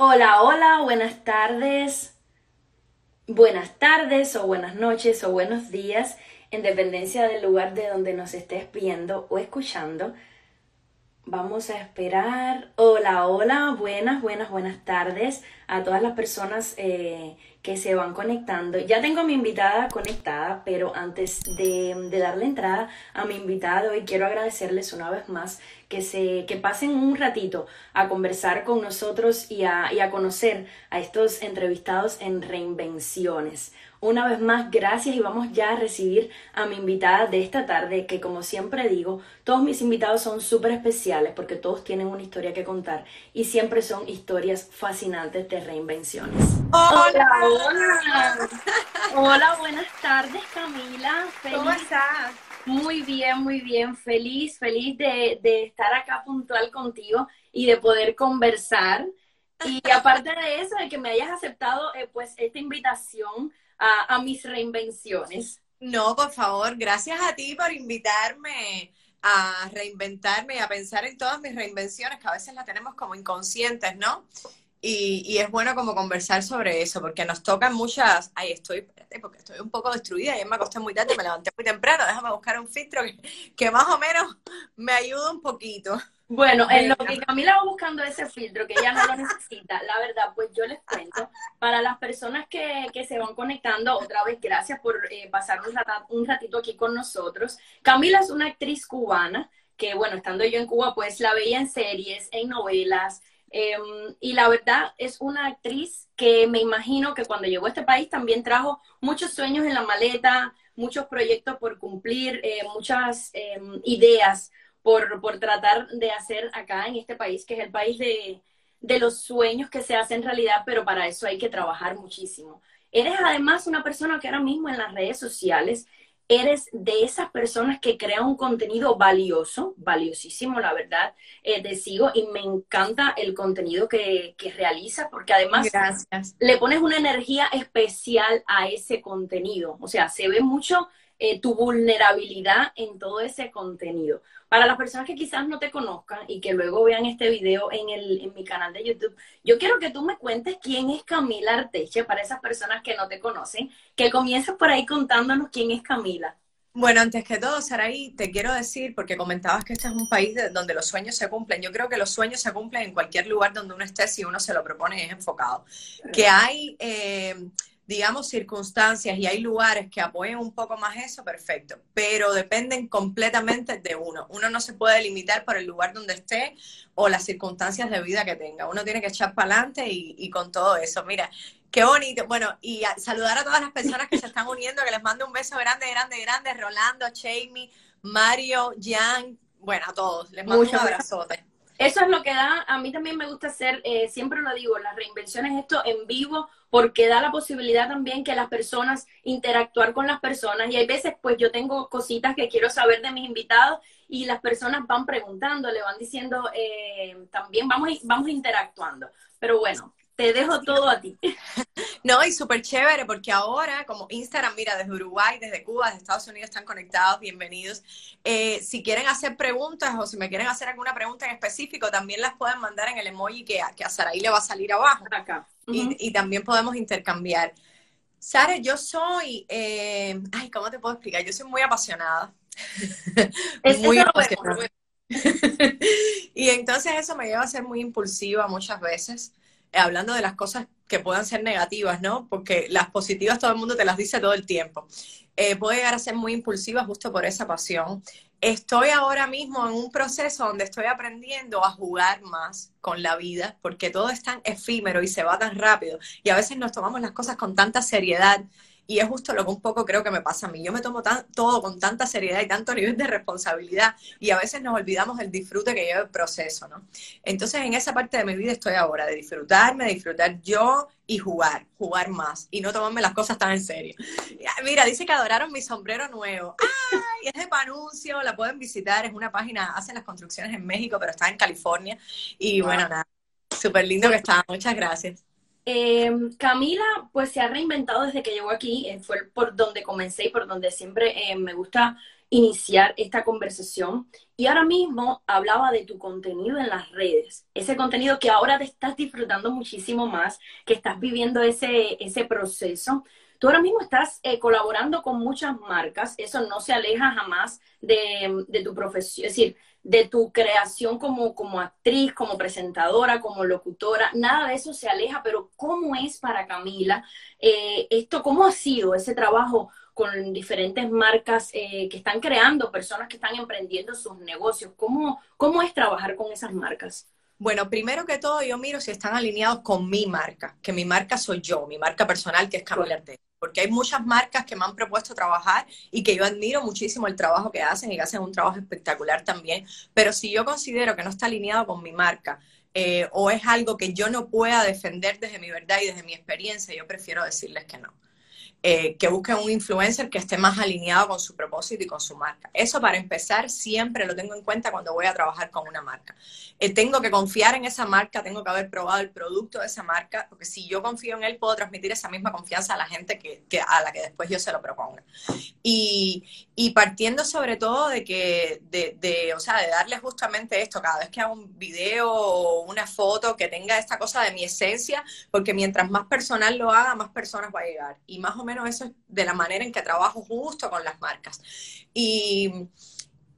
Hola, hola, buenas tardes. Buenas tardes o buenas noches o buenos días, en dependencia del lugar de donde nos estés viendo o escuchando. Vamos a esperar. Hola, hola, buenas, buenas, buenas tardes a todas las personas eh, que se van conectando. Ya tengo a mi invitada conectada, pero antes de, de darle entrada a mi invitada hoy, quiero agradecerles una vez más que, se, que pasen un ratito a conversar con nosotros y a, y a conocer a estos entrevistados en Reinvenciones. Una vez más, gracias y vamos ya a recibir a mi invitada de esta tarde, que como siempre digo, todos mis invitados son súper especiales porque todos tienen una historia que contar y siempre son historias fascinantes de reinvenciones. Hola, hola. Hola, buenas tardes Camila. ¿Cómo estás? Muy bien, muy bien. Feliz, feliz de, de estar acá puntual contigo y de poder conversar. Y aparte de eso, de que me hayas aceptado eh, pues esta invitación a, mis reinvenciones. No, por favor, gracias a ti por invitarme a reinventarme y a pensar en todas mis reinvenciones, que a veces las tenemos como inconscientes, ¿no? Y, y, es bueno como conversar sobre eso, porque nos tocan muchas, ay, estoy, porque estoy un poco destruida, ayer me acosté muy tarde, me levanté muy temprano, déjame buscar un filtro que, más o menos me ayuda un poquito. Bueno, en lo que Camila va buscando ese filtro, que ella no lo necesita, la verdad, pues yo les cuento, para las personas que, que se van conectando, otra vez, gracias por eh, pasar un, ratito aquí con nosotros. Camila es una actriz cubana, que bueno, estando yo en Cuba, pues la veía en series, en novelas, em, y la verdad es una actriz que me imagino que cuando llegó a este país también trajo muchos sueños en la maleta, muchos proyectos por cumplir, eh, muchas em, ideas por, por tratar de hacer acá en este país, que es el país de, de los sueños que se hacen realidad, pero para eso hay que trabajar muchísimo. Eres además una persona que ahora mismo en las redes sociales eres de esas personas que crea un contenido valioso, valiosísimo, la verdad, eh, te sigo y me encanta el contenido que, que realizas porque además le pones una energía especial a ese contenido. O sea, se ve mucho eh, tu vulnerabilidad en todo ese contenido. Para las personas que quizás no te conozcan y que luego vean este video en, el, en mi canal de YouTube, yo quiero que tú me cuentes quién es Camila Arteche, para esas personas que no te conocen, que comiences por ahí contándonos quién es Camila. Bueno, antes que todo, Saraí, te quiero decir, porque comentabas que este es un país donde los sueños se cumplen. Yo creo que los sueños se cumplen en cualquier lugar donde uno esté si uno se lo propone y es enfocado. Que hay eh, digamos, circunstancias y hay lugares que apoyen un poco más eso, perfecto, pero dependen completamente de uno. Uno no se puede limitar por el lugar donde esté o las circunstancias de vida que tenga. Uno tiene que echar para adelante y, con todo eso. Mira, qué bonito. Bueno, y saludar a todas las personas que se están uniendo, que les mando un beso grande, grande, grande. Rolando, Jamie, Mario, Jan, bueno, a todos. Les mando un abrazote. Eso es lo que da, a mí también me gusta hacer, eh, siempre lo digo, las reinvenciones, esto en vivo, porque da la posibilidad también que las personas interactuar con las personas. Y hay veces, pues yo tengo cositas que quiero saber de mis invitados y las personas van preguntando, le van diciendo, eh, también vamos, vamos interactuando. Pero bueno, te dejo todo a ti. No, y súper chévere porque ahora, como Instagram, mira, desde Uruguay, desde Cuba, desde Estados Unidos están conectados, bienvenidos. Eh, si quieren hacer preguntas o si me quieren hacer alguna pregunta en específico, también las pueden mandar en el emoji que, que a Saraí le va a salir abajo. Acá. y, también podemos intercambiar. Sara, yo soy, eh, ay, ¿cómo te puedo explicar? Yo soy muy apasionada. muy apasionada. y entonces eso me lleva a ser muy impulsiva muchas veces. Hablando de las cosas que puedan ser negativas, ¿no? Porque las positivas todo el mundo te las dice todo el tiempo. Eh, puede llegar a ser muy impulsiva justo por esa pasión. Estoy ahora mismo en un proceso donde estoy aprendiendo a jugar más con la vida, porque todo es tan efímero y se va tan rápido. Y a veces nos tomamos las cosas con tanta seriedad y es justo lo que un poco creo que me pasa a mí. Yo me tomo todo con tanta seriedad y tanto nivel de responsabilidad y a veces nos olvidamos el disfrute que lleva el proceso, ¿no? Entonces en esa parte de mi vida estoy ahora, de disfrutarme, de disfrutar yo y jugar, jugar más y no tomarme las cosas tan en serio. Mira, dice que adoraron mi sombrero nuevo. ¡Ay! Es de Panuncio, la pueden visitar, es una página, hacen las construcciones en México, pero está en California. Y bueno, nada, súper lindo que está. Muchas gracias. Em, Camila, pues se ha reinventado desde que llegó aquí, eh, fue por donde comencé y por donde siempre eh, me gusta iniciar esta conversación. Y ahora mismo hablaba de tu contenido en las redes, ese contenido que ahora te estás disfrutando muchísimo más, que estás viviendo ese, ese proceso. Tú ahora mismo estás eh, colaborando con muchas marcas, eso no se aleja jamás de, tu profesión, de tu creación como, como actriz, como presentadora, como locutora, nada de eso se aleja, pero ¿cómo es para Camila eh, esto? ¿Cómo ha sido ese trabajo con diferentes marcas eh, que están creando, personas que están emprendiendo sus negocios? ¿Cómo, ¿Cómo es trabajar con esas marcas? Bueno, primero que todo yo miro si están alineados con mi marca, que mi marca soy yo, mi marca personal que es Camila Arte porque hay muchas marcas que me han propuesto trabajar y que yo admiro muchísimo el trabajo que hacen y que hacen un trabajo espectacular también, pero si yo considero que no está alineado con mi marca eh, o es algo que yo no pueda defender desde mi verdad y desde mi experiencia, yo prefiero decirles que no. Eh, que busquen un influencer que esté más alineado con su propósito y con su marca. Eso para empezar siempre lo tengo en cuenta cuando voy a trabajar con una marca. Eh, tengo que confiar en esa marca, tengo que haber probado el producto de esa marca, porque si yo confío en él puedo transmitir esa misma confianza a la gente que, a la que después yo se lo proponga. Y, y partiendo sobre todo de que, de, de, o sea, de darle justamente esto, cada vez que hago un video o una foto que tenga esta cosa de mi esencia, porque mientras más personal lo haga, más personas va a llegar. Y más o menos eso es de la manera en que trabajo justo con las marcas. Y,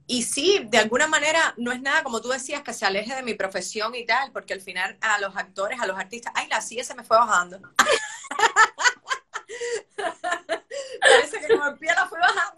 y sí, de alguna manera no es nada, como tú decías, que se aleje de mi profesión y tal, porque al final a los actores, a los artistas, ay, la silla se me fue bajando. Parece que como el pie la fue bajando.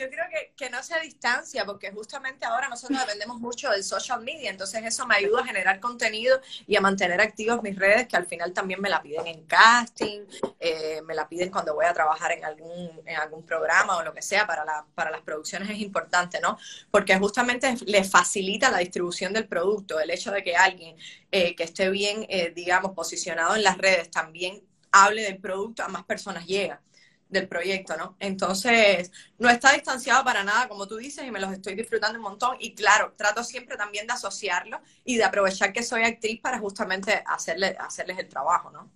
Yo creo que, que no sea distancia, porque justamente ahora nosotros dependemos mucho del social media, entonces eso me ayuda a generar contenido y a mantener activos mis redes, que al final también me la piden en casting, eh, me la piden cuando voy a trabajar en algún, en algún programa o lo que sea, para, la, para las producciones es importante, ¿no? Porque justamente le facilita la distribución del producto, el hecho de que alguien eh, que esté bien, eh, digamos, posicionado en las redes también hable del producto, a más personas llega del proyecto, ¿no? Entonces, no está distanciado para nada, como tú dices, y me los estoy disfrutando un montón. Y claro, trato siempre también de asociarlo y de aprovechar que soy actriz para justamente hacerle, hacerles el trabajo, ¿no?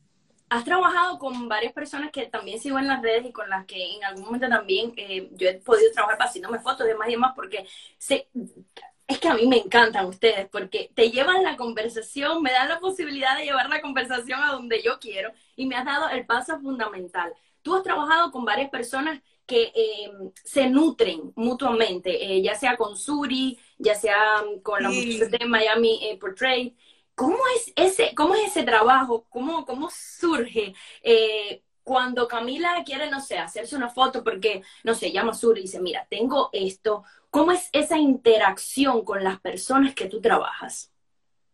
Has trabajado con varias personas que también sigo en las redes y con las que en algún momento también eh, yo he podido trabajar haciéndome fotos de más y demás porque sé, es que a mí me encantan ustedes porque te llevan la conversación, me dan la posibilidad de llevar la conversación a donde yo quiero y me has dado el paso fundamental. Tú has trabajado con varias personas que eh, se nutren mutuamente, eh, ya sea con Suri, ya sea mm, con la mujer de Miami eh, Portrait. ¿Cómo es ese, cómo es ese trabajo? ¿Cómo, cómo surge? cuando Camila quiere, no sé, hacerse una foto porque, no sé, llama a Suri y dice, mira, tengo esto. ¿Cómo es esa interacción con las personas que tú trabajas?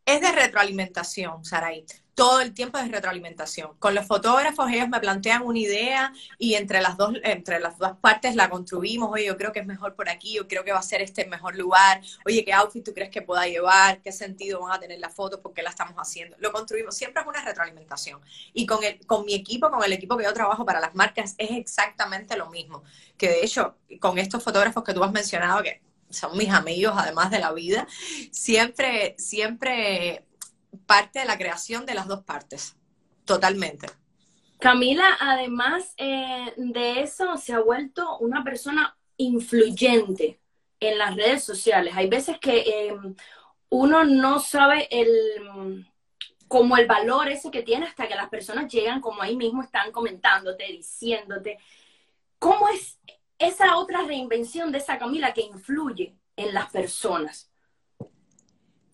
Es de retroalimentación, Saraí todo el tiempo de retroalimentación. Con los fotógrafos ellos me plantean una idea y entre las dos, entre las dos partes la construimos. Oye, yo creo que es mejor por aquí, yo creo que va a ser este mejor lugar. Oye, ¿qué outfit tú crees que pueda llevar? ¿Qué sentido van a tener las fotos? ¿Por qué la estamos haciendo? Lo construimos. Siempre es una retroalimentación. Y con, el, con mi equipo, con el equipo que yo trabajo para las marcas, es exactamente lo mismo. Que de hecho, con estos fotógrafos que tú has mencionado, que son mis amigos además de la vida, siempre, siempre parte de la creación de las dos partes, totalmente. Camila, además eh, de eso, se ha vuelto una persona influyente en las redes sociales. Hay veces que em, uno no sabe el como el valor ese que tiene hasta que las personas llegan, como ahí mismo están comentándote, diciéndote. ¿Cómo es esa otra reinvención de esa Camila que influye en las personas?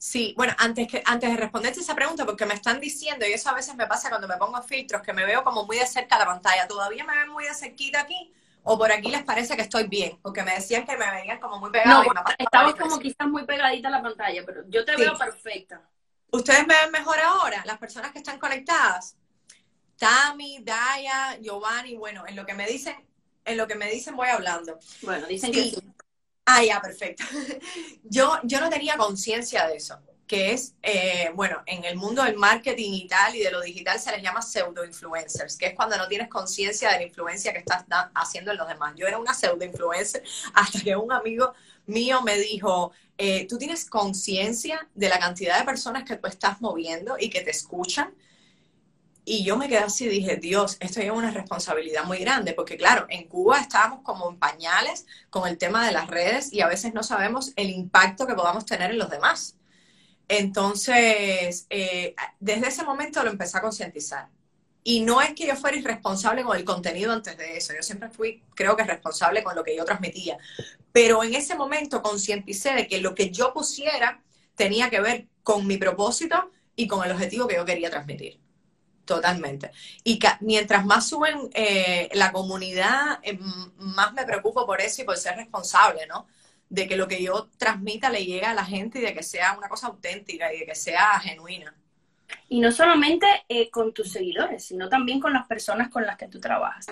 Sí, bueno, antes, que, antes de responderte esa pregunta, porque me están diciendo, y eso a veces me pasa cuando me pongo filtros, que me veo como muy de cerca la pantalla, ¿todavía me ven muy de cerquita aquí? ¿O por aquí les parece que estoy bien? Porque me decían que me veían como muy pegada. No, estamos como quizás muy pegadita a la pantalla, pero yo te veo perfecta. ¿Ustedes me ven mejor ahora? Las personas que están conectadas. Tami, Daya, Giovanni, bueno, en lo que me dicen, en lo que me dicen voy hablando. Bueno, dicen que sí. Ah, ya, perfecto. Yo, yo no tenía conciencia de eso, que es, eh, bueno, en el mundo del marketing y tal y de lo digital se les llama pseudo-influencers, que es cuando no tienes conciencia de la influencia que estás haciendo en los demás. Yo era una pseudo-influencer hasta que un amigo mío me dijo, eh, ¿tú tienes conciencia de la cantidad de personas que tú estás moviendo y que te escuchan? Y yo me quedé así dije, Dios, esto es una responsabilidad muy grande, porque claro, en Cuba estábamos como en pañales con el tema de las redes y a veces no sabemos el impacto que podamos tener en los demás. Entonces, eh, desde ese momento lo empecé a concientizar. Y no es que yo fuera irresponsable con el contenido antes de eso, yo siempre fui, creo que responsable con lo que yo transmitía, pero en ese momento concienticé de que lo que yo pusiera tenía que ver con mi propósito y con el objetivo que yo quería transmitir. Totalmente. Y mientras más suben eh, la comunidad, eh, más me preocupo por eso y por ser responsable, ¿no? De que lo que yo transmita le llegue a la gente y de que sea una cosa auténtica y de que sea genuina. Y no solamente eh, con tus seguidores, sino también con las personas con las que tú trabajas.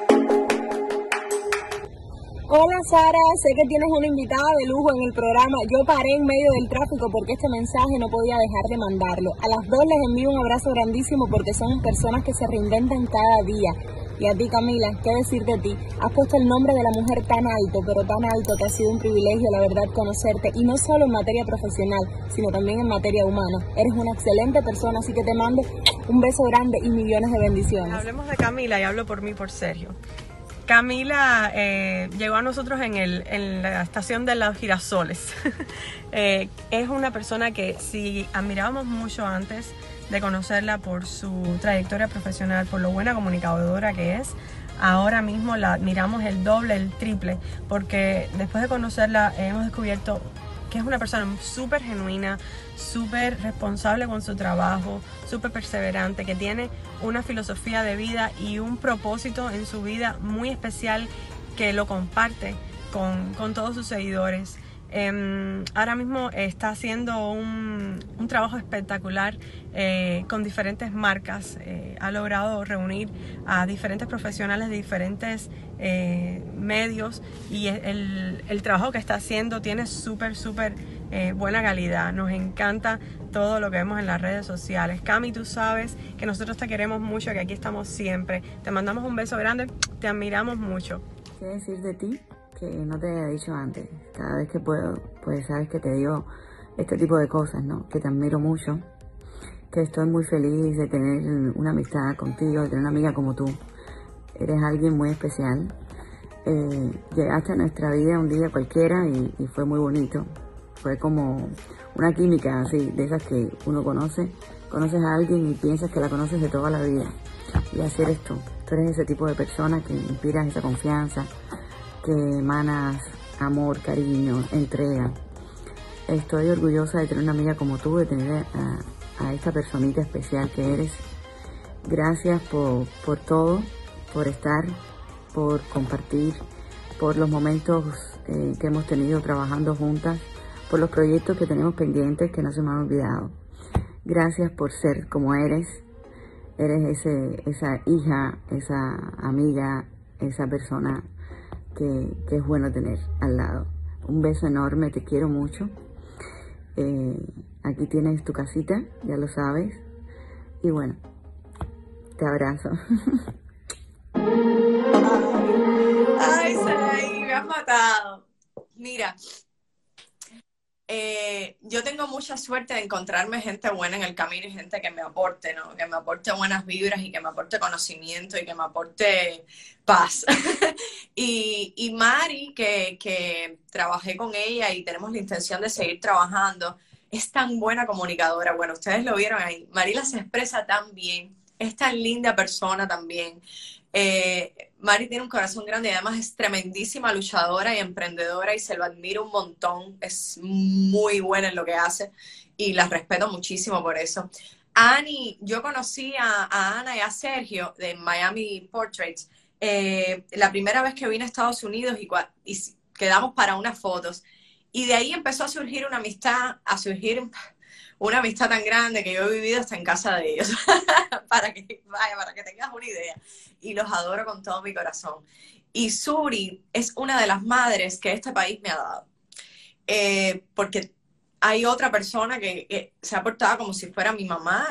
Hola Sara, sé que tienes una invitada de lujo en el programa. Yo paré en medio del tráfico porque este mensaje no podía dejar de mandarlo. A las dos les envío un abrazo grandísimo porque son personas que se reinventan cada día. Y a ti Camila, ¿qué decir de ti? Has puesto el nombre de la mujer tan alto, pero tan alto que ha sido un privilegio, la verdad, conocerte. Y no solo en materia profesional, sino también en materia humana. Eres una excelente persona, así que te mando un beso grande y millones de bendiciones. Hablemos de Camila y hablo por mí, por Sergio. Camila eh, llegó a nosotros en, el, en, la estación de los girasoles. Eh, es una persona que si admirábamos mucho antes de conocerla por su trayectoria profesional, por lo buena comunicadora que es, ahora mismo la admiramos el doble, el triple, porque después de conocerla hemos descubierto que es una persona súper genuina, súper responsable con su trabajo, súper perseverante, que tiene una filosofía de vida y un propósito en su vida muy especial que lo comparte con, todos sus seguidores. Em, ahora mismo está haciendo un, trabajo espectacular eh, con diferentes marcas. Eh, ha logrado reunir a diferentes profesionales de diferentes eh, medios y el, el, trabajo que está haciendo tiene súper, súper buena calidad. Nos encanta todo lo que vemos en las redes sociales. Cami, tú sabes que nosotros te queremos mucho, que aquí estamos siempre. Te mandamos un beso grande, te admiramos mucho. ¿Qué decir de ti? No te había dicho antes. Cada vez que puedo, pues sabes que te digo este tipo de cosas, ¿no? Que te admiro mucho, que estoy muy feliz de tener una amistad contigo, de tener una amiga como tú. Eres alguien muy especial. Eh, llegaste a nuestra vida un día cualquiera y, y, fue muy bonito. Fue como una química así, de esas que uno conoce. Conoces a alguien y piensas que la conoces de toda la vida. Y así eres tú. Tú eres ese tipo de persona que inspiras esa confianza, que emanas amor, cariño, entrega. Estoy orgullosa de tener una amiga como tú, de tener a, esta personita especial que eres. Gracias por, todo, por estar, por compartir, por los momentos eh, que hemos tenido trabajando juntas, por los proyectos que tenemos pendientes que no se me han olvidado. Gracias por ser como eres. Eres ese, esa hija, esa amiga, esa persona que, es bueno tener al lado. Un beso enorme, te quiero mucho. Eh, aquí tienes tu casita, ya lo sabes. Y bueno, te abrazo. Ay, Saraí, me has matado. Mira, eh, yo tengo mucha suerte de encontrarme gente buena en el camino y gente que me aporte, ¿no? Que me aporte buenas vibras y que me aporte conocimiento y que me aporte paz. y, y, Mari, que, que trabajé con ella y tenemos la intención de seguir trabajando, es tan buena comunicadora. Bueno, ustedes lo vieron ahí. Marila se expresa tan bien, es tan linda persona también. Eh, Mari tiene un corazón grande y además es tremendísima luchadora y emprendedora y se lo admiro un montón. Es muy buena en lo que hace y la respeto muchísimo por eso. Ani, yo conocí a, Ana y a Sergio de Miami Portraits eh, la primera vez que vine a Estados Unidos y, y quedamos para unas fotos. Y de ahí empezó a surgir una amistad, a surgir una amistad tan grande que yo he vivido hasta en casa de ellos, para que vaya, para que tengas una idea. Y los adoro con todo mi corazón. Y Suri es una de las madres que este país me ha dado. Eh, porque hay otra persona que, se ha portado como si fuera mi mamá.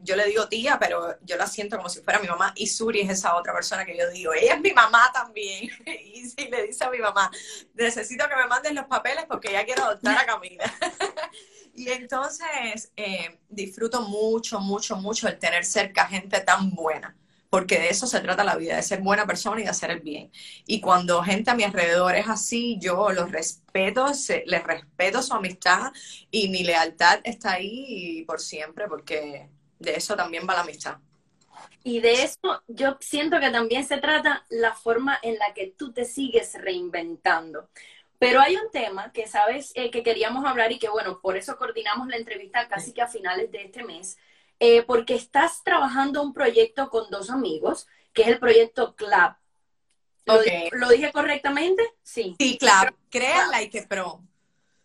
yo le digo tía, pero yo la siento como si fuera mi mamá. Y Suri es esa otra persona que yo digo, ella es mi mamá también. y si le dice a mi mamá, necesito que me mandes los papeles porque ya quiero adoptar a Camila. Y entonces eh, disfruto mucho, mucho, mucho el tener cerca gente tan buena, porque de eso se trata la vida, de ser buena persona y de hacer el bien. Y cuando gente a mi alrededor es así, yo los respeto, les respeto su amistad y mi lealtad está ahí por siempre, porque de eso también va la amistad. Y de eso yo siento que también se trata la forma en la que tú te sigues reinventando. Pero hay un tema que sabes eh, que queríamos hablar y que bueno, por eso coordinamos la entrevista casi que a finales de este mes, eh, porque estás trabajando un proyecto con dos amigos, que es el proyecto Club. ¿Lo, dije, correctamente? Sí. Sí, Club. Crea Like Pro.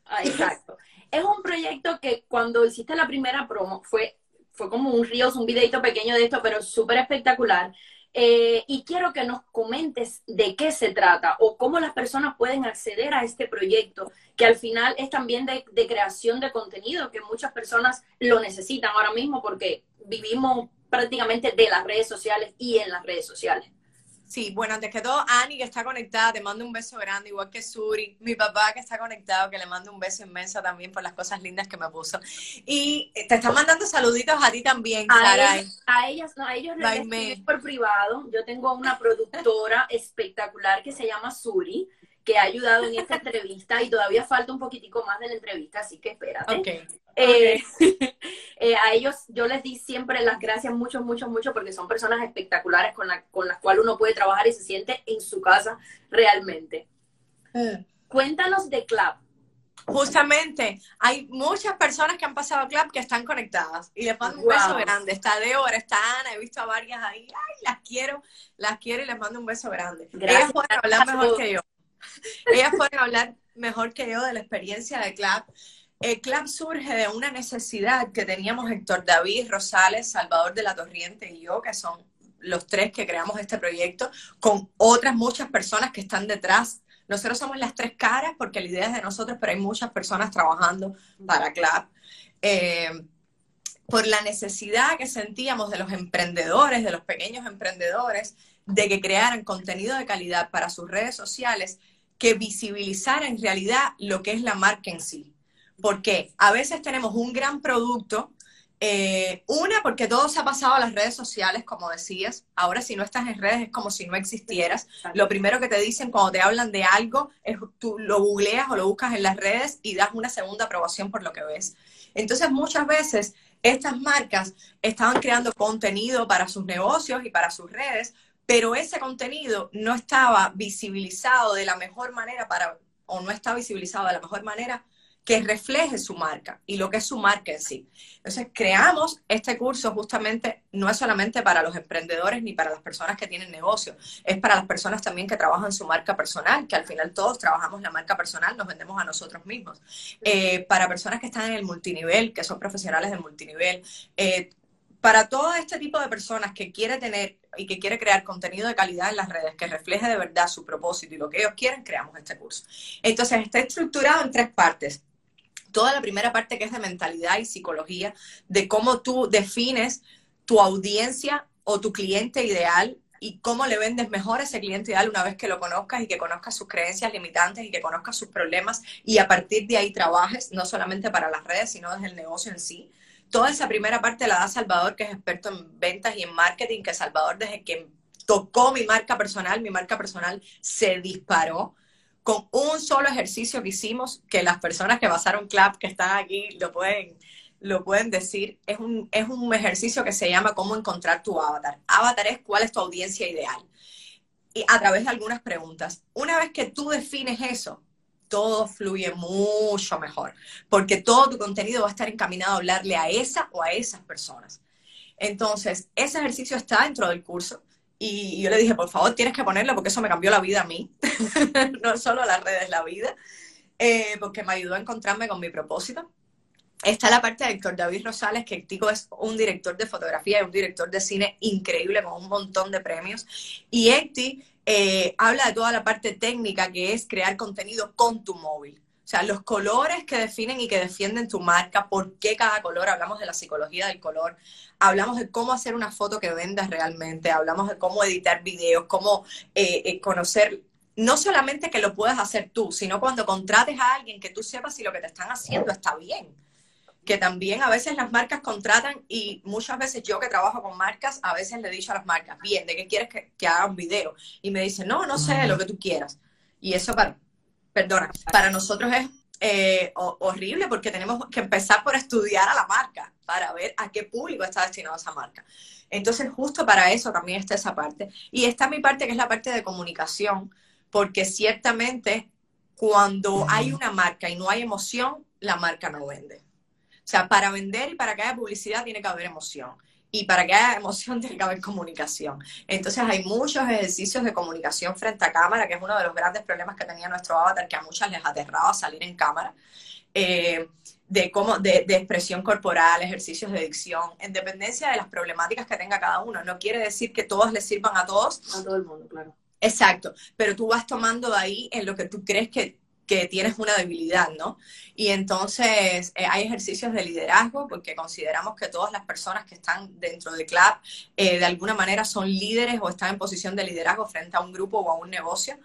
Ah, exacto. es un proyecto que cuando hiciste la primera promo fue fue como un río, un videito pequeño de esto, pero súper espectacular. Eh, y quiero que nos comentes de qué se trata o cómo las personas pueden acceder a este proyecto, que al final es también de, de creación de contenido, que muchas personas lo necesitan ahora mismo porque vivimos prácticamente de las redes sociales y en las redes sociales. Sí, bueno, antes que todo, Ani, que está conectada, te mando un beso grande, igual que Suri, mi papá que está conectado, que le mando un beso inmenso también por las cosas lindas que me puso. Y te están mandando saluditos a ti también, a ellas, no, a ellos les por privado. Yo tengo una productora espectacular que se llama Suri, que ha ayudado en esta entrevista y todavía falta un poquitico más de la entrevista, así que espérate. Okay. Eh, eh, a ellos yo les di siempre las gracias mucho, mucho, mucho porque son personas espectaculares con, la, con las cuales uno puede trabajar y se siente en su casa realmente. Eh. Cuéntanos de Club. Justamente, hay muchas personas que han pasado a Club que están conectadas y les mando un beso grande. Está Deora, está Ana, he visto a varias ahí. Ay, las quiero, las quiero y les mando un beso grande. Gracias. Ellas pueden hablar mejor que yo. Ellas pueden hablar mejor que yo de la experiencia de Club el club surge de una necesidad que teníamos Héctor David Rosales, Salvador de la Torriente y yo, que son los tres que creamos este proyecto, con otras muchas personas que están detrás. Nosotros somos las tres caras porque la idea es de nosotros, pero hay muchas personas trabajando para Club. Eh, por la necesidad que sentíamos de los emprendedores, de los pequeños emprendedores, de que crearan contenido de calidad para sus redes sociales que visibilizara en realidad lo que es la marca en sí. Porque a veces tenemos un gran producto, eh, una, porque todo se ha pasado a las redes sociales, como decías. Ahora, si no estás en redes, es como si no existieras. Lo primero que te dicen cuando te hablan de algo es tú lo googleas o lo buscas en las redes y das una segunda aprobación por lo que ves. Entonces, muchas veces estas marcas estaban creando contenido para sus negocios y para sus redes, pero ese contenido no estaba visibilizado de la mejor manera para, o no está visibilizado de la mejor manera que refleje su marca y lo que es su marca en sí. Entonces, creamos este curso justamente, no es solamente para los emprendedores ni para las personas que tienen negocio, es para las personas también que trabajan su marca personal, que al final todos trabajamos la marca personal, nos vendemos a nosotros mismos. Eh, para personas que están en el multinivel, que son profesionales del multinivel. Eh, para todo este tipo de personas que quiere tener y que quiere crear contenido de calidad en las redes que refleje de verdad su propósito y lo que ellos quieren, creamos este curso. Entonces, está estructurado en tres partes toda la primera parte que es de mentalidad y psicología, de cómo tú defines tu audiencia o tu cliente ideal y cómo le vendes mejor a ese cliente ideal una vez que lo conozcas y que conozcas sus creencias limitantes y que conozcas sus problemas y a partir de ahí trabajes, no solamente para las redes, sino desde el negocio en sí. Toda esa primera parte la da Salvador, que es experto en ventas y en marketing, que Salvador desde que tocó mi marca personal, mi marca personal se disparó con un solo ejercicio que hicimos, que las personas que pasaron CLAP, que están aquí, lo pueden, lo pueden decir, es un, es un ejercicio que se llama cómo encontrar tu avatar. Avatar es cuál es tu audiencia ideal. Y a través de algunas preguntas. Una vez que tú defines eso, todo fluye mucho mejor, porque todo tu contenido va a estar encaminado a hablarle a esa o a esas personas. Entonces, ese ejercicio está dentro del curso. Y yo le dije, por favor, tienes que ponerlo porque eso me cambió la vida a mí, no solo las redes, la vida, eh, porque me ayudó a encontrarme con mi propósito. Está la parte de Héctor David Rosales, que Tico es un director de fotografía y un director de cine increíble con un montón de premios. Y Ecti eh, habla de toda la parte técnica que es crear contenido con tu móvil. O sea, los colores que definen y que defienden tu marca, por qué cada color, hablamos de la psicología del color, hablamos de cómo hacer una foto que vendas realmente, hablamos de cómo editar videos, cómo eh, eh, conocer, no solamente que lo puedas hacer tú, sino cuando contrates a alguien que tú sepas si lo que te están haciendo está bien. Que también a veces las marcas contratan y muchas veces yo que trabajo con marcas, a veces le he dicho a las marcas, bien, ¿de qué quieres que, haga un video? Y me dicen, no, no sé, lo que tú quieras. Y eso para, perdona, para nosotros es eh, horrible porque tenemos que empezar por estudiar a la marca para ver a qué público está destinada esa marca. Entonces, justo para eso también está esa parte. Y está mi parte, que es la parte de comunicación, porque ciertamente cuando hay una marca y no hay emoción, la marca no vende. O sea, para vender y para que haya publicidad tiene que haber emoción. Y para que haya emoción tiene que haber comunicación. Entonces hay muchos ejercicios de comunicación frente a cámara, que es uno de los grandes problemas que tenía nuestro avatar, que a muchas les aterraba salir en cámara. Eh, de, cómo, de, de, expresión corporal, ejercicios de dicción, en dependencia de las problemáticas que tenga cada uno. No quiere decir que todos les sirvan a todos. A todo el mundo, claro. Exacto, pero tú vas tomando de ahí en lo que tú crees que que tienes una debilidad, ¿no? Y entonces eh, hay ejercicios de liderazgo porque consideramos que todas las personas que están dentro de CLAP eh, de alguna manera son líderes o están en posición de liderazgo frente a un grupo o a un negocio.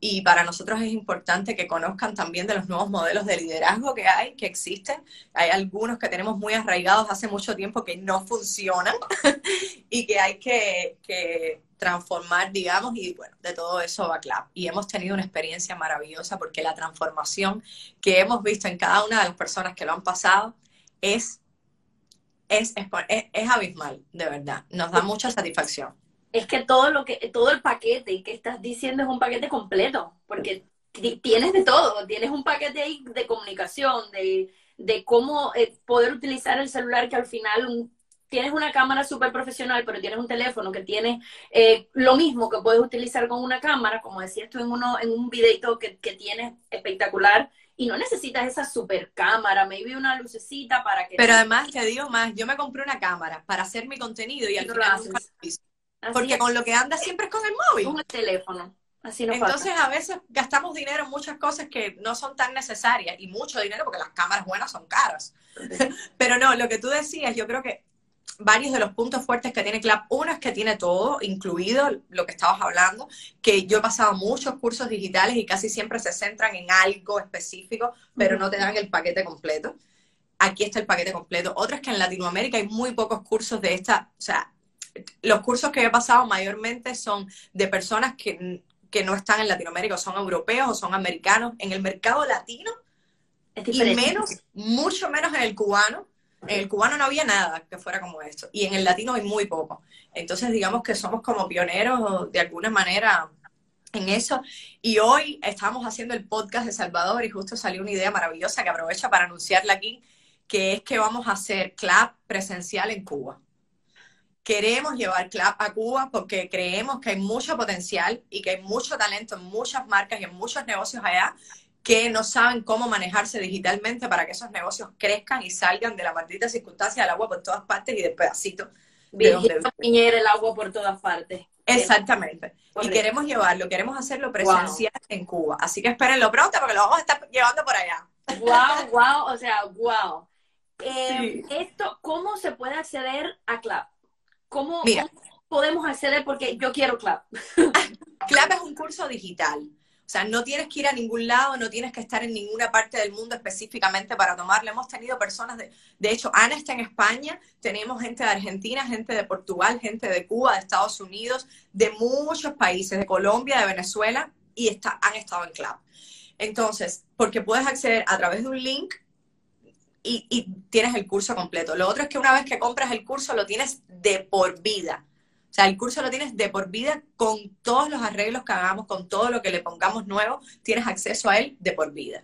Y para nosotros es importante que conozcan también de los nuevos modelos de liderazgo que hay, que existen. Hay algunos que tenemos muy arraigados hace mucho tiempo que no funcionan y que hay que, que transformar, digamos, y bueno, de todo eso va CLAP. Y hemos tenido una experiencia maravillosa porque la transformación que hemos visto en cada una de las personas que lo han pasado es, es, es, abismal, de verdad. Nos da mucha satisfacción. Es que todo lo que, todo el paquete que estás diciendo es un paquete completo, porque tienes de todo, tienes un paquete ahí de comunicación, de, de cómo eh, poder utilizar el celular que al final un tienes una cámara súper profesional, pero tienes un teléfono que tiene eh, lo mismo que puedes utilizar con una cámara, como decías tú en, uno, en un videito que, que tienes espectacular, y no necesitas esa super cámara, maybe una lucecita para que... Pero además, te digo más, yo me compré una cámara para hacer mi contenido y al final nunca lo Porque con lo que anda siempre es con el móvil. Con el teléfono. Así no Entonces a veces gastamos dinero en muchas cosas que no son tan necesarias y mucho dinero porque las cámaras buenas son caras. Pero no, lo que tú decías, yo creo que varios de los puntos fuertes que tiene CLAP. Uno es que tiene todo, incluido lo que estabas hablando, que yo he pasado muchos cursos digitales y casi siempre se centran en algo específico, pero no te dan el paquete completo. Aquí está el paquete completo. Otro es que en Latinoamérica hay muy pocos cursos de esta, o sea, los cursos que he pasado mayormente son de personas que, que no están en Latinoamérica, o son europeos o son americanos. En el mercado latino, y menos, mucho menos en el cubano, en el cubano no había nada que fuera como esto. Y en el latino hay muy poco. Entonces, digamos que somos como pioneros de alguna manera en eso. Y hoy estamos haciendo el podcast de Salvador y justo salió una idea maravillosa que aprovecho para anunciarla aquí, que es que vamos a hacer CLAP presencial en Cuba. Queremos llevar CLAP a Cuba porque creemos que hay mucho potencial y que hay mucho talento en muchas marcas y en muchos negocios allá que no saben cómo manejarse digitalmente para que esos negocios crezcan y salgan de la maldita circunstancia del agua por todas partes y del pedacito. De el agua por todas partes. Exactamente. Y queremos llevarlo, queremos hacerlo presencial en Cuba. Así que espérenlo pronto porque lo vamos a estar llevando por allá. Wow, wow, o sea, wow. Eh, esto, ¿cómo se puede acceder a CLAP? ¿Cómo, ¿Cómo, podemos acceder? Porque yo quiero CLAP. CLAP es un curso digital. O sea, no tienes que ir a ningún lado, no tienes que estar en ninguna parte del mundo específicamente para tomarlo. Hemos tenido personas, de, de hecho, Ana está en España, tenemos gente de Argentina, gente de Portugal, gente de Cuba, de Estados Unidos, de muchos países, de Colombia, de Venezuela, y está, han estado en Club. Entonces, porque puedes acceder a través de un link y, y, tienes el curso completo. Lo otro es que una vez que compras el curso lo tienes de por vida. Sea, el curso lo tienes de por vida con todos los arreglos que hagamos, con todo lo que le pongamos nuevo, tienes acceso a él de por vida.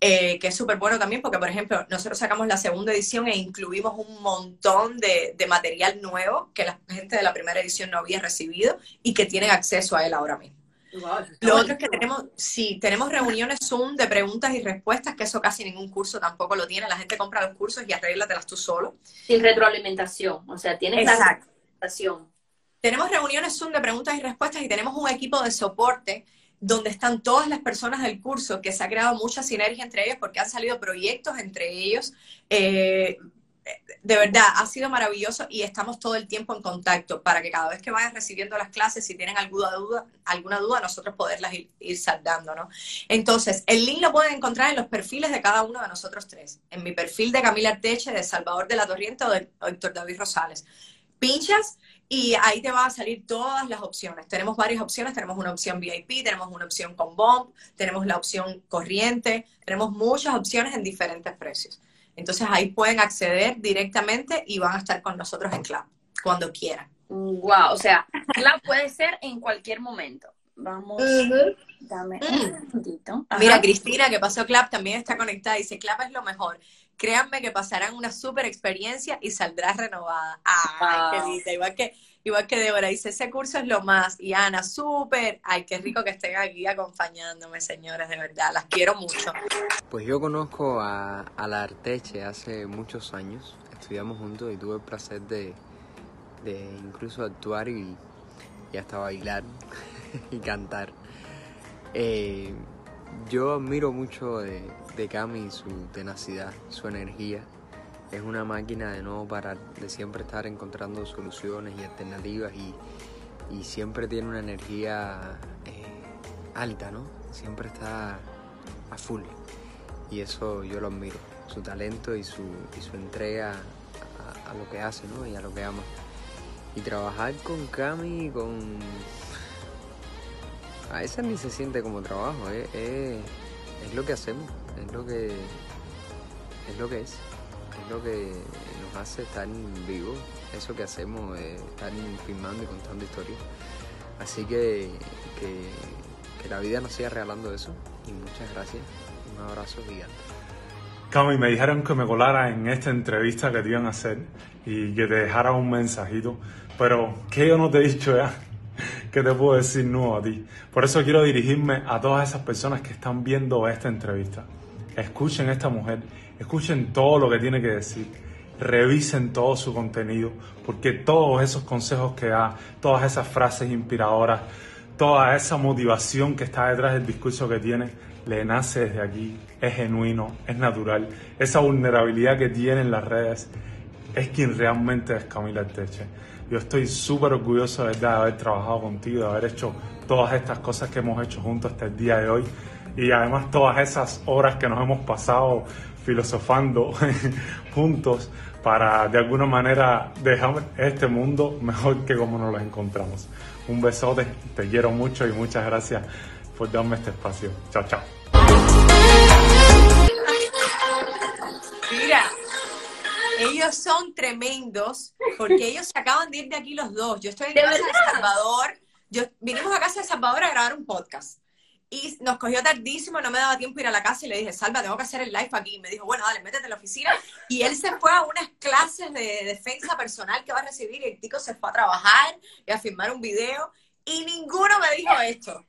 Eh, que es súper bueno también porque, por ejemplo, nosotros sacamos la segunda edición e incluimos un montón de, material nuevo que la gente de la primera edición no había recibido y que tienen acceso a él ahora mismo. Lo otro es que tenemos, sí, tenemos reuniones Zoom de preguntas y respuestas, que eso casi ningún curso tampoco lo tiene. La gente compra los cursos y arréglatelas tú solo. Sin retroalimentación, o sea, tienes Exacto. la tenemos reuniones Zoom de preguntas y respuestas y tenemos un equipo de soporte donde están todas las personas del curso, que se ha creado mucha sinergia entre ellos porque han salido proyectos entre ellos. Eh, de verdad, ha sido maravilloso y estamos todo el tiempo en contacto para que cada vez que vayas recibiendo las clases, si tienen alguna duda, alguna duda nosotros poderlas ir, ir saldando, ¿no? Entonces, el link lo pueden encontrar en los perfiles de cada uno de nosotros tres. En mi perfil de Camila Arteche, de Salvador de la Torriente o de Héctor David Rosales. Pinchas y ahí te van a salir todas las opciones. Tenemos varias opciones, tenemos una opción VIP, tenemos una opción con bomb, tenemos la opción corriente, tenemos muchas opciones en diferentes precios. Entonces ahí pueden acceder directamente y van a estar con nosotros en Club cuando quieran. Wow, o sea, Club puede ser en cualquier momento. Vamos, dame un minutito. Mira, Cristina, que pasó Club, también está conectada. Dice, Club es lo mejor. Créanme que pasarán una súper experiencia y saldrás renovada. Ay, qué linda. Igual que, igual que Débora dice, ese curso es lo más. Y Ana, súper. Ay, qué rico que estén aquí acompañándome, señores, de verdad. Las quiero mucho. Pues yo conozco a, a la Arteche hace muchos años. Estudiamos juntos y tuve el placer de, de incluso actuar y, y hasta bailar y cantar. Eh, yo admiro mucho de, de Cami su tenacidad, su energía. Es una máquina de no parar, de siempre estar encontrando soluciones y alternativas y, siempre tiene una energía eh, alta, ¿no? Siempre está a full. Y eso yo lo admiro, su talento y su, su entrega a, lo que hace, ¿no? Y a lo que ama. Y trabajar con Cami, con a esa ni se siente como trabajo, eh, es lo que hacemos, es lo que es que es, lo que nos hace estar vivos, eso que hacemos, estar filmando y contando historias. Así que, que, la vida nos siga regalando eso y muchas gracias, un abrazo gigante. Cami, me dijeron que me colara en esta entrevista que te iban a hacer y que te dejara un mensajito, pero ¿qué yo no te he dicho ya? ¿Qué te puedo decir nuevo a ti? Por eso quiero dirigirme a todas esas personas que están viendo esta entrevista. Escuchen a esta mujer, escuchen todo lo que tiene que decir, revisen todo su contenido, porque todos esos consejos que da, todas esas frases inspiradoras, toda esa motivación que está detrás del discurso que tiene, le nace desde aquí, es genuino, es natural. Esa vulnerabilidad que tiene en las redes es quien realmente es Camila Teche. Yo estoy súper orgulloso de haber trabajado contigo, de haber hecho todas estas cosas que hemos hecho juntos hasta el día de hoy y además todas esas horas que nos hemos pasado filosofando juntos para de alguna manera dejar este mundo mejor que como nos lo encontramos. Un besote, te quiero mucho y muchas gracias por darme este espacio. Chao, chao. Ellos son tremendos porque ellos se acaban de ir de aquí los dos. Yo estoy en casa de Salvador. Yo, vinimos a casa de Salvador a grabar un podcast. Y nos cogió tardísimo, no me daba tiempo ir a la casa y le dije, Salva, tengo que hacer el live aquí. Y me dijo, bueno, dale, métete en la oficina. Y él se fue a unas clases de defensa personal que va a recibir y el tico se fue a trabajar y a filmar un video. Y ninguno me dijo esto.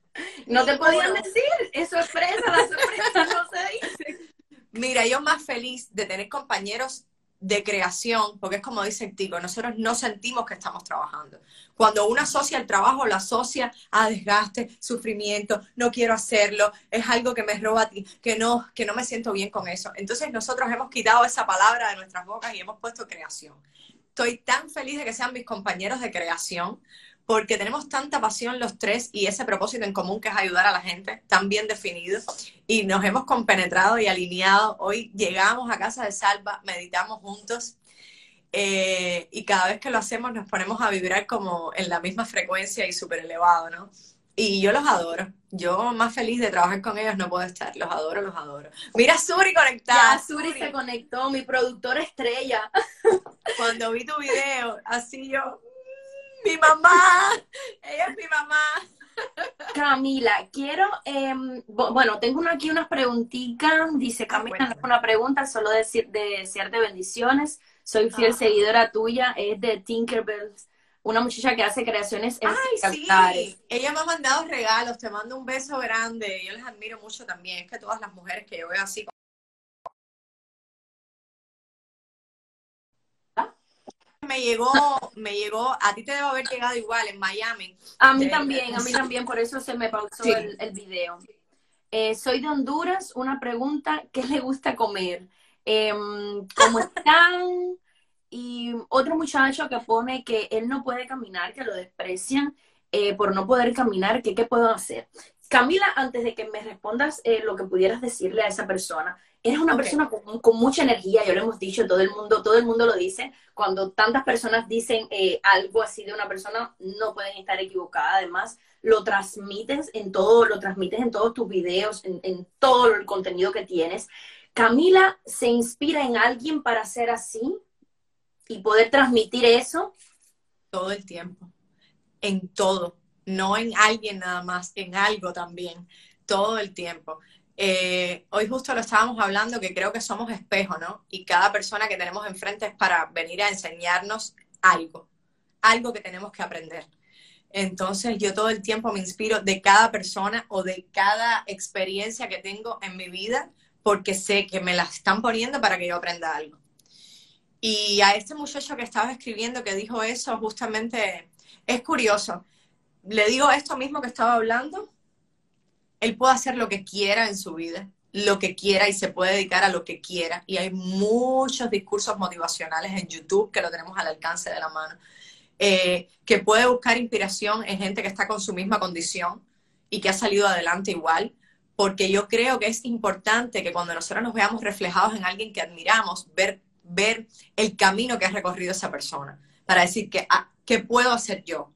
No te podían decir, es sorpresa, la sorpresa no se dice. Mira, yo más feliz de tener compañeros de creación, porque es como dice el Tico, nosotros no sentimos que estamos trabajando. Cuando uno asocia el trabajo, lo asocia a desgaste, sufrimiento, no quiero hacerlo, es algo que me roba a ti, que no, que no me siento bien con eso. Entonces nosotros hemos quitado esa palabra de nuestras bocas y hemos puesto creación. Estoy tan feliz de que sean mis compañeros de creación, porque tenemos tanta pasión los tres y ese propósito en común que es ayudar a la gente, tan bien definido, y nos hemos compenetrado y alineado. Hoy llegamos a casa de Salva, meditamos juntos, eh, y cada vez que lo hacemos nos ponemos a vibrar como en la misma frecuencia y súper elevado, ¿no? Y yo los adoro. Yo más feliz de trabajar con ellos no puedo estar. Los adoro, los adoro. Mira Suri conectada. Ya, Suri, Suri se conectó, mi productora estrella. Cuando vi tu video, así yo, mi mamá, ella es mi mamá. Camila, quiero, em, bueno, tengo aquí unas preguntitas, dice ah, Camila, no es una pregunta, solo decir, desearte bendiciones, soy fiel seguidora tuya, es de Tinkerbell, una muchacha que hace creaciones Ay, sí, ella me ha mandado regalos, te mando un beso grande, yo les admiro mucho también, es que todas las mujeres que yo veo así me llegó, me llegó, a ti te debe haber llegado igual en Miami. A mí también, a mí también, por eso se me pausó el, video. Eh, soy de Honduras, una pregunta, ¿qué le gusta comer? Em, ¿Cómo están? y otro muchacho que pone que él no puede caminar, que lo desprecian eh, por no poder caminar, que qué puedo hacer. Camila, antes de que me respondas eh, lo que pudieras decirle a esa persona, eres una persona con, mucha energía, ya lo hemos dicho, todo el mundo, todo el mundo lo dice. Cuando tantas personas dicen eh, algo así de una persona, no pueden estar equivocadas. Además, lo transmites en todo, lo transmites en todos tus videos, en, en todo el contenido que tienes. Camila se inspira en alguien para ser así y poder transmitir eso. Todo el tiempo, en todo, no en alguien nada más, en algo también, todo el tiempo. Eh, hoy justo lo estábamos hablando que creo que somos espejo, ¿no? Y cada persona que tenemos enfrente es para venir a enseñarnos algo, algo que tenemos que aprender. Entonces yo todo el tiempo me inspiro de cada persona o de cada experiencia que tengo en mi vida porque sé que me la están poniendo para que yo aprenda algo. Y a este muchacho que estaba escribiendo que dijo eso, justamente es curioso. Le digo esto mismo que estaba hablando, él puede hacer lo que quiera en su vida, lo que quiera y se puede dedicar a lo que quiera. Y hay muchos discursos motivacionales en YouTube que lo tenemos al alcance de la mano, eh, que puede buscar inspiración en gente que está con su misma condición y que ha salido adelante igual, porque yo creo que es importante que cuando nosotros nos veamos reflejados en alguien que admiramos, ver, el camino que ha recorrido esa persona, para decir que, ah, ¿qué puedo hacer yo?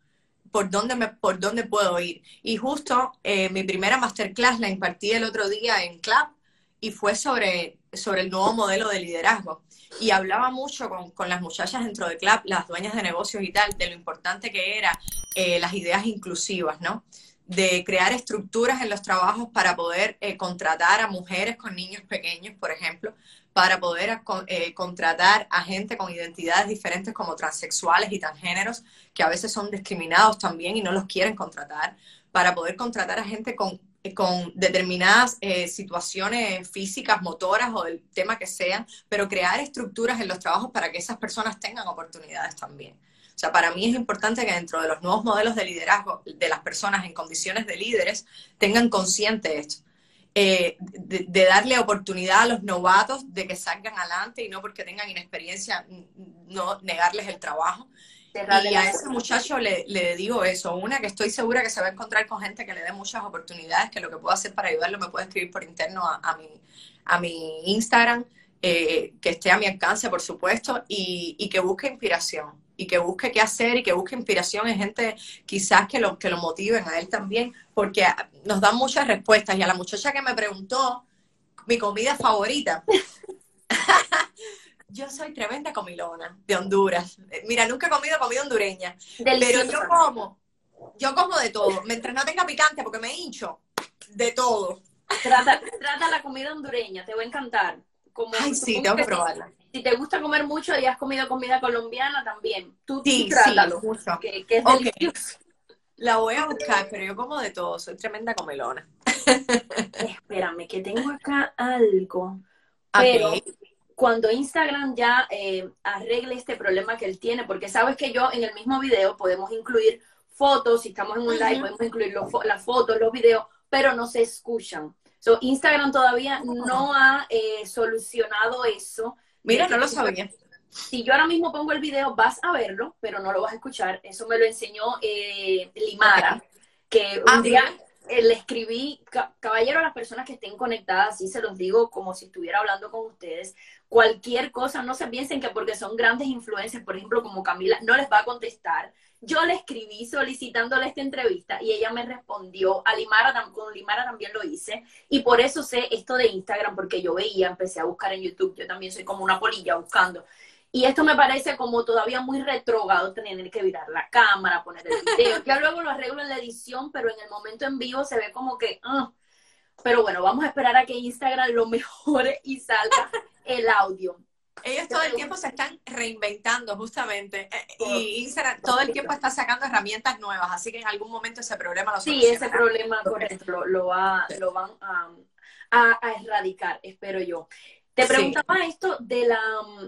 Por dónde, por dónde puedo ir. Y justo eh, mi primera masterclass la impartí el otro día en Club y fue sobre, sobre el nuevo modelo de liderazgo. Y hablaba mucho con, con las muchachas dentro de Club, las dueñas de negocios y tal, de lo importante que era eh, las ideas inclusivas, ¿no? de crear estructuras en los trabajos para poder eh, contratar a mujeres con niños pequeños, por ejemplo, para poder eh, contratar a gente con identidades diferentes como transexuales y transgéneros, que a veces son discriminados también y no los quieren contratar, para poder contratar a gente con, con determinadas eh, situaciones físicas, motoras o del tema que sean, pero crear estructuras en los trabajos para que esas personas tengan oportunidades también. O sea, para mí es importante que dentro de los nuevos modelos de liderazgo de las personas en condiciones de líderes tengan consciente esto eh, de, darle oportunidad a los novatos de que salgan adelante y no porque tengan inexperiencia, no negarles el trabajo. Y a ese muchacho le, le, digo eso, una que estoy segura que se va a encontrar con gente que le dé muchas oportunidades, que lo que puedo hacer para ayudarlo me puede escribir por interno a, mi, a mi Instagram, eh, que esté a mi alcance, por supuesto, y, y que busque inspiración y que busque qué hacer y que busque inspiración en gente quizás que lo, que lo motiven a él también, porque nos dan muchas respuestas. Y a la muchacha que me preguntó mi comida favorita, yo soy tremenda comilona de Honduras. Mira, nunca he comido comida hondureña, pero yo como, yo como de todo. Mientras no tenga picante, porque me hincho, de todo. Trata, trata la comida hondureña, te va a encantar. Como, Ay, sí, tengo que probarla si te gusta comer mucho y has comido comida colombiana también, tú, sí, trátalo, que, es delicioso. La voy a buscar, pero yo como de todo, soy tremenda comelona. Espérame, que tengo acá algo. Pero cuando Instagram ya eh, arregle este problema que él tiene, porque sabes que yo en el mismo video podemos incluir fotos, si estamos en un live podemos incluir las fotos, los videos, pero no se escuchan. So, Instagram todavía no ha eh, solucionado eso. Mira, no lo sabía. Si yo ahora mismo pongo el video, vas a verlo, pero no lo vas a escuchar. Eso me lo enseñó eh, Limara, que un ah, día eh, le escribí, caballero, a las personas que estén conectadas, así se los digo como si estuviera hablando con ustedes, cualquier cosa, no se piensen que porque son grandes influencias, por ejemplo, como Camila, no les va a contestar. Yo le escribí solicitándole esta entrevista y ella me respondió. A Limara, con Limara también lo hice. Y por eso sé esto de Instagram, porque yo veía, empecé a buscar en YouTube. Yo también soy como una polilla buscando. Y esto me parece como todavía muy retrogado tener que virar la cámara, poner el video. Ya luego lo arreglo en la edición, pero en el momento en vivo se ve como que. Ah. Pero bueno, vamos a esperar a que Instagram lo mejore y salga el audio. Ellos todo el tiempo se están reinventando justamente eh, y Instagram todo el tiempo está sacando herramientas nuevas, así que en algún momento ese problema lo Sí, ese problema correcto, lo, va, lo van a, erradicar, espero yo. Te preguntaba esto de la,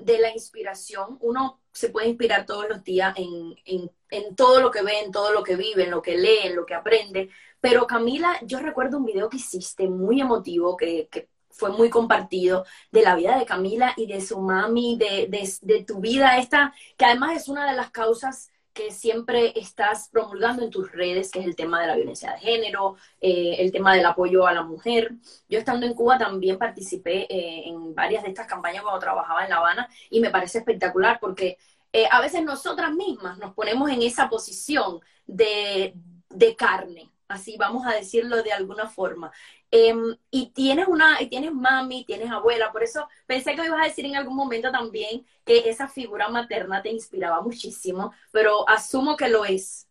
de la inspiración. Uno se puede inspirar todos los días en, en, en, todo lo que ve, en todo lo que vive, en lo que lee, en lo que aprende. Pero Camila, yo recuerdo un video que hiciste muy emotivo, que, que fue muy compartido de la vida de Camila y de su mami, de, de, tu vida esta, que además es una de las causas que siempre estás promulgando en tus redes, que es el tema de la violencia de género, eh, el tema del apoyo a la mujer. Yo estando en Cuba también participé eh, en varias de estas campañas cuando trabajaba en La Habana y me parece espectacular porque eh, a veces nosotras mismas nos ponemos en esa posición de, de carne, así vamos a decirlo de alguna forma. Em, y tienes una, y tienes mami, tienes abuela, por eso pensé que ibas a decir en algún momento también que esa figura materna te inspiraba muchísimo, pero asumo que lo es.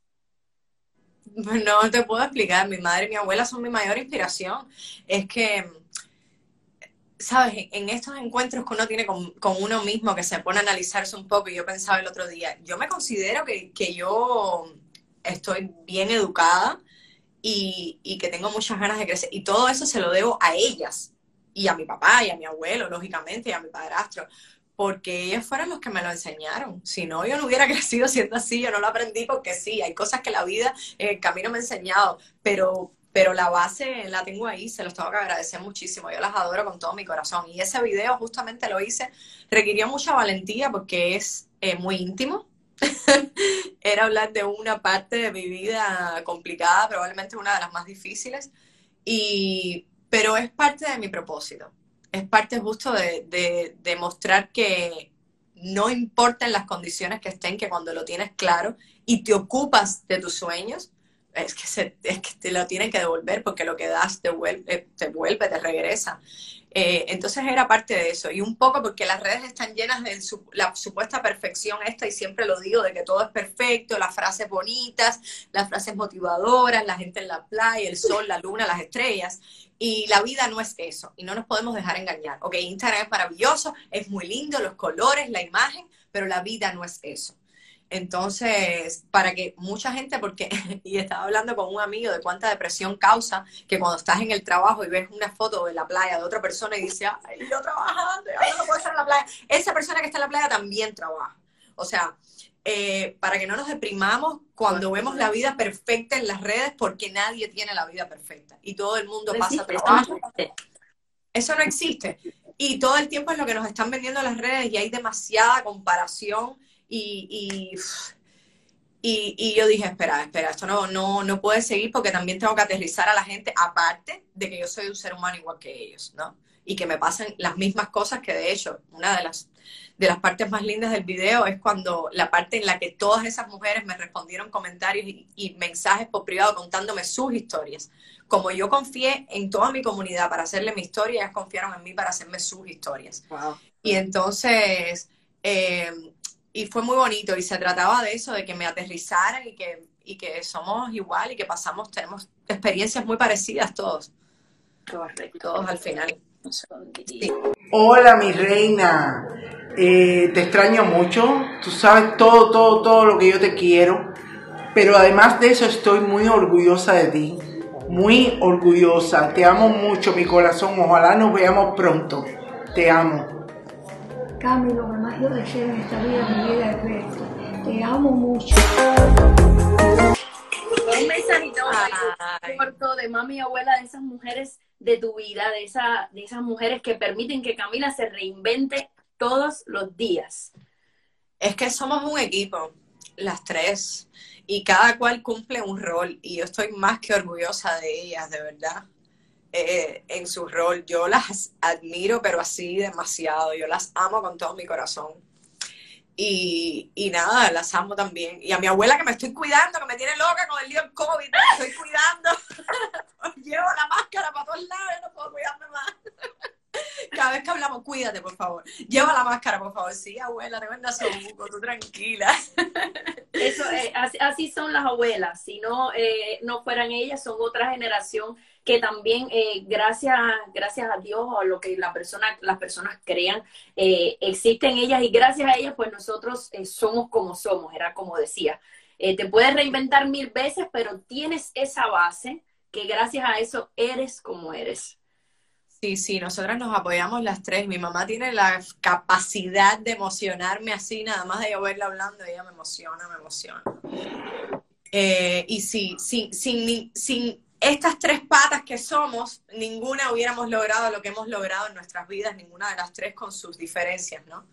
No te puedo explicar, mi madre y mi abuela son mi mayor inspiración. Es que, sabes, en estos encuentros que uno tiene con, uno mismo, que se pone a analizarse un poco, y yo pensaba el otro día, yo me considero que, que yo estoy bien educada, y, que tengo muchas ganas de crecer. Y todo eso se lo debo a ellas y a mi papá y a mi abuelo, lógicamente, y a mi padrastro, porque ellos fueron los que me lo enseñaron. Si no, yo no hubiera crecido siendo así, yo no lo aprendí porque sí, hay cosas que la vida, en el camino me ha enseñado, pero, pero la base la tengo ahí, se los tengo que agradecer muchísimo, yo las adoro con todo mi corazón. Y ese video justamente lo hice, requirió mucha valentía porque es eh, muy íntimo, era hablar de una parte de mi vida complicada, probablemente una de las más difíciles, y, pero es parte de mi propósito. Es parte justo de, de, de mostrar que no importan las condiciones que estén, que cuando lo tienes claro y te ocupas de tus sueños, es que, es que te lo tienen que devolver porque lo que das te vuelve, te, vuelve, te regresa. Eh, entonces era parte de eso. Y un poco porque las redes están llenas de la supuesta perfección esta, y siempre lo digo, de que todo es perfecto, las frases bonitas, las frases motivadoras, la gente en la playa, el sol, la luna, las estrellas. Y la vida no es eso, y no nos podemos dejar engañar. Ok, Instagram es maravilloso, es muy lindo, los colores, la imagen, pero la vida no es eso. Entonces, para que mucha gente, porque, y estaba hablando con un amigo de cuánta depresión causa, que cuando estás en el trabajo y ves una foto de la playa de otra persona y dices, ay, yo trabajando, yo no puedo estar en la playa. Esa persona que está en la playa también trabaja. O sea, eh, para que no nos deprimamos cuando vemos la vida perfecta en las redes, porque nadie tiene la vida perfecta y todo el mundo pasa trabajo. Eso no existe. Y todo el tiempo es lo que nos están vendiendo las redes y hay demasiada comparación y, y, yo dije, espera, espera, esto no, no, no puede seguir porque también tengo que aterrizar a la gente, aparte de que yo soy un ser humano igual que ellos, ¿no? Y que me pasan las mismas cosas que de hecho, una de las, de las partes más lindas del video es cuando la parte en la que todas esas mujeres me respondieron comentarios y, mensajes por privado contándome sus historias. Como yo confié en toda mi comunidad para hacerle mi historia, ellas confiaron en mí para hacerme sus historias. Y entonces, eh, y fue muy bonito y se trataba de eso, de que me aterrizaran y que, y que somos igual y que pasamos, tenemos experiencias muy parecidas todos. Todos al final. Hola mi reina, eh, te extraño mucho, tú sabes todo, todo, todo lo que yo te quiero, pero además de eso estoy muy orgullosa de ti, muy orgullosa, te amo mucho mi corazón, ojalá nos veamos pronto, te amo. Cami, lo que más yo deseo en esta vida, mi vida es verte. Te amo mucho. Un mensajito corto de mami y abuela de esas mujeres de tu vida, de, esa, de esas mujeres que permiten que Camila se reinvente todos los días. Es que somos un equipo, las tres, y cada cual cumple un rol, y yo estoy más que orgullosa de ellas, de verdad. Eh, en su rol. Yo las admiro, pero así demasiado. Yo las amo con todo mi corazón. Y, y, nada, las amo también. Y a mi abuela que me estoy cuidando, que me tiene loca con el lío del COVID, me estoy cuidando. Llevo la máscara para todos lados, no puedo cuidarme más. Cada vez que hablamos, cuídate, por favor. Lleva la máscara, por favor. Sí, abuela, recuerda buco, tú tranquila. Eso, eh, así, son las abuelas. Si no, eh, no fueran ellas, son otra generación que también eh, gracias, gracias a Dios o a lo que la persona, las personas crean, eh, existen ellas y gracias a ellas pues nosotros eh, somos como somos, era como decía. te puedes reinventar mil veces, pero tienes esa base que gracias a eso eres como eres. Sí, sí, nosotras nos apoyamos las tres. Mi mamá tiene la capacidad de emocionarme así, nada más de yo verla hablando, ella me emociona, me emociona. y sí, sin, sin, sin estas tres patas que somos, ninguna hubiéramos logrado lo que hemos logrado en nuestras vidas, ninguna de las tres con sus diferencias, ¿no?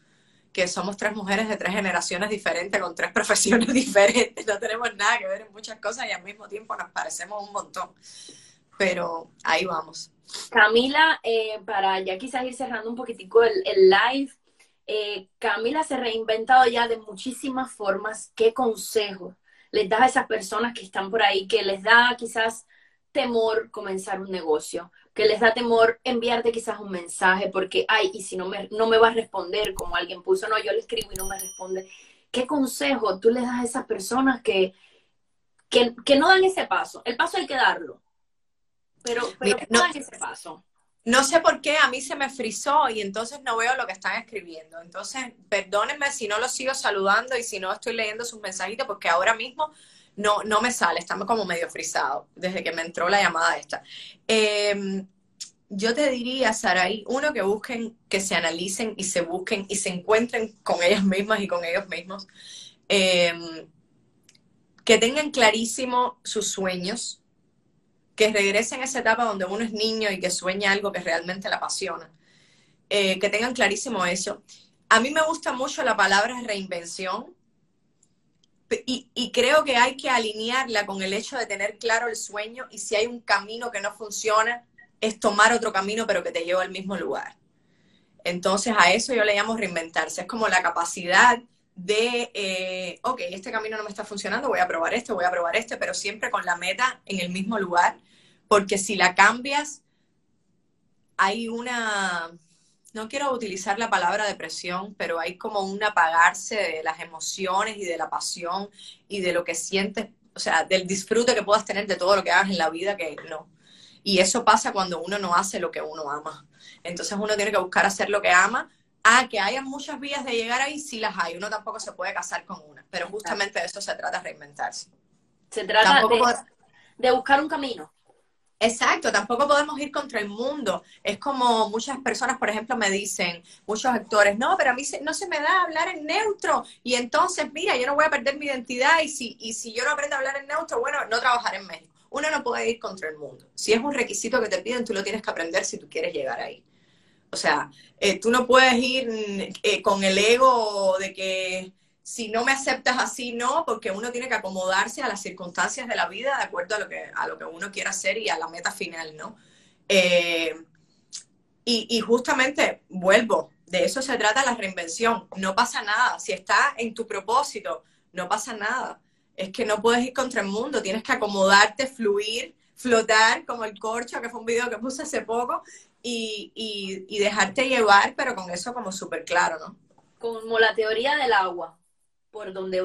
Que somos tres mujeres de tres generaciones diferentes, con tres profesiones diferentes, no tenemos nada que ver en muchas cosas y al mismo tiempo nos parecemos un montón. Pero ahí vamos. Camila, eh, para ya quizás ir cerrando un poquitico el, live, eh, Camila se ha reinventado ya de muchísimas formas. ¿Qué consejo les das a esas personas que están por ahí, que les da quizás temor comenzar un negocio, que les da temor enviarte quizás un mensaje porque, ay, y si no me, no me va a responder como alguien puso, no, yo le escribo y no me responde. ¿Qué consejo tú les das a esas personas que, que, que no dan ese paso? El paso hay que darlo, pero, pero no, dan ese paso. No sé por qué a mí se me frizó y entonces no veo lo que están escribiendo. Entonces, perdónenme si no los sigo saludando y si no estoy leyendo sus mensajitos, porque ahora mismo no, no me sale, está como medio frisado desde que me entró la llamada esta. Em, yo te diría, Saraí, uno, que busquen, que se analicen y se busquen y se encuentren con ellas mismas y con ellos mismos. Em, que tengan clarísimo sus sueños, que regresen a esa etapa donde uno es niño y que sueña algo que realmente la apasiona. Eh, que tengan clarísimo eso. A mí me gusta mucho la palabra reinvención, y, creo que hay que alinearla con el hecho de tener claro el sueño y si hay un camino que no funciona, es tomar otro camino pero que te lleva al mismo lugar. Entonces a eso yo le llamo reinventarse. Es como la capacidad de, eh, ok, este camino no me está funcionando, voy a probar este, voy a probar este, pero siempre con la meta en el mismo lugar, porque si la cambias, hay una, no quiero utilizar la palabra depresión, pero hay como un apagarse de las emociones y de la pasión y de lo que sientes, o sea, del disfrute que puedas tener de todo lo que hagas en la vida que no. Y eso pasa cuando uno no hace lo que uno ama. Entonces uno tiene que buscar hacer lo que ama. Ah, que haya muchas vías de llegar ahí, sí las hay. Uno tampoco se puede casar con una. Pero justamente de eso se trata de reinventarse. Se trata de buscar un camino. Exacto, tampoco podemos ir contra el mundo. Es como muchas personas, por ejemplo, me dicen, muchos actores, no, pero a mí no se me da hablar en neutro y entonces, mira, yo no voy a perder mi identidad y si, y si yo no aprendo a hablar en neutro, bueno, no trabajar en México. Uno no puede ir contra el mundo. Si es un requisito que te piden, tú lo tienes que aprender si tú quieres llegar ahí. O sea, eh, tú no puedes ir eh, con el ego de que si no me aceptas así, no, porque uno tiene que acomodarse a las circunstancias de la vida de acuerdo a lo que, a lo que uno quiera hacer y a la meta final, ¿no? Eh, y, justamente, vuelvo, de eso se trata la reinvención. No pasa nada. Si está en tu propósito, no pasa nada. Es que no puedes ir contra el mundo, tienes que acomodarte, fluir, flotar, como el corcho, que fue un video que puse hace poco, y, y dejarte llevar, pero con eso como súper claro, ¿no? Como la teoría del agua por donde